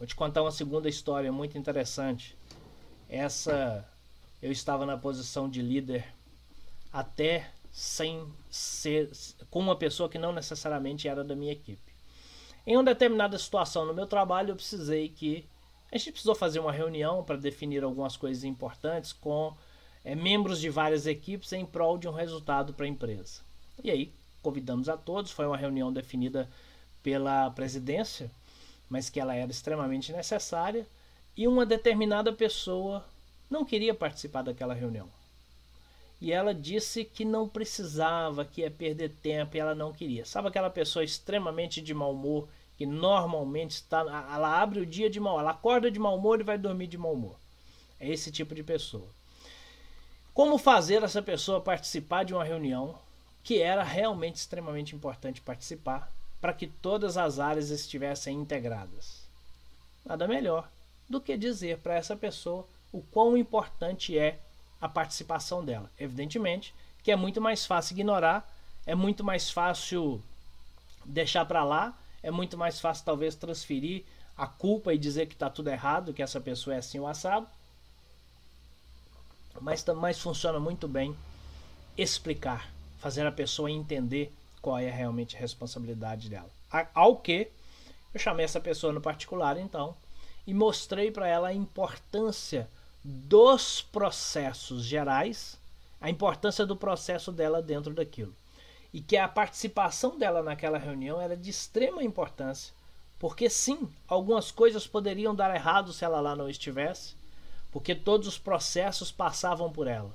Vou te contar uma segunda história muito interessante. Essa eu estava na posição de líder até sem ser com uma pessoa que não necessariamente era da minha equipe. Em uma determinada situação no meu trabalho, eu precisei que a gente precisou fazer uma reunião para definir algumas coisas importantes com é, membros de várias equipes em prol de um resultado para a empresa. E aí convidamos a todos, foi uma reunião definida pela presidência, mas que ela era extremamente necessária, e uma determinada pessoa não queria participar daquela reunião. E ela disse que não precisava, que ia perder tempo e ela não queria. Sabe aquela pessoa extremamente de mau humor, que normalmente está. Ela abre o dia de mau ela acorda de mau humor e vai dormir de mau humor. É esse tipo de pessoa. Como fazer essa pessoa participar de uma reunião que era realmente extremamente importante participar para que todas as áreas estivessem integradas? Nada melhor do que dizer para essa pessoa o quão importante é a participação dela. Evidentemente que é muito mais fácil ignorar, é muito mais fácil deixar para lá, é muito mais fácil talvez transferir a culpa e dizer que está tudo errado, que essa pessoa é assim o assado. Mas, mas funciona muito bem explicar, fazer a pessoa entender qual é realmente a responsabilidade dela. Ao que eu chamei essa pessoa no particular então e mostrei para ela a importância dos processos gerais, a importância do processo dela dentro daquilo. E que a participação dela naquela reunião era de extrema importância, porque sim, algumas coisas poderiam dar errado se ela lá não estivesse, porque todos os processos passavam por ela.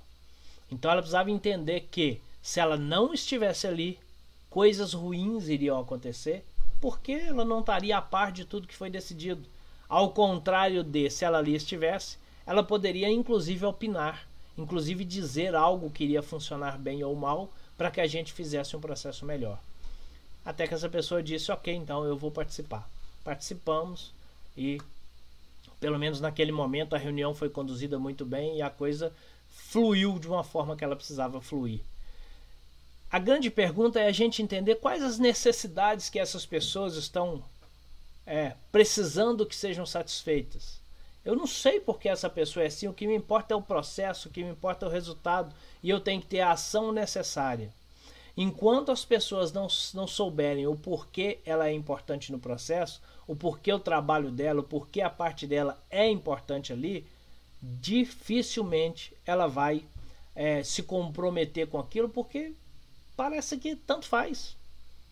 Então ela precisava entender que se ela não estivesse ali, coisas ruins iriam acontecer, porque ela não estaria a par de tudo que foi decidido. Ao contrário de se ela ali estivesse, ela poderia inclusive opinar, inclusive dizer algo que iria funcionar bem ou mal para que a gente fizesse um processo melhor. Até que essa pessoa disse: Ok, então eu vou participar. Participamos e, pelo menos naquele momento, a reunião foi conduzida muito bem e a coisa fluiu de uma forma que ela precisava fluir. A grande pergunta é a gente entender quais as necessidades que essas pessoas estão é, precisando que sejam satisfeitas. Eu não sei porque essa pessoa é assim, o que me importa é o processo, o que me importa é o resultado e eu tenho que ter a ação necessária. Enquanto as pessoas não, não souberem o porquê ela é importante no processo, o porquê o trabalho dela, o porquê a parte dela é importante ali, dificilmente ela vai é, se comprometer com aquilo, porque parece que tanto faz.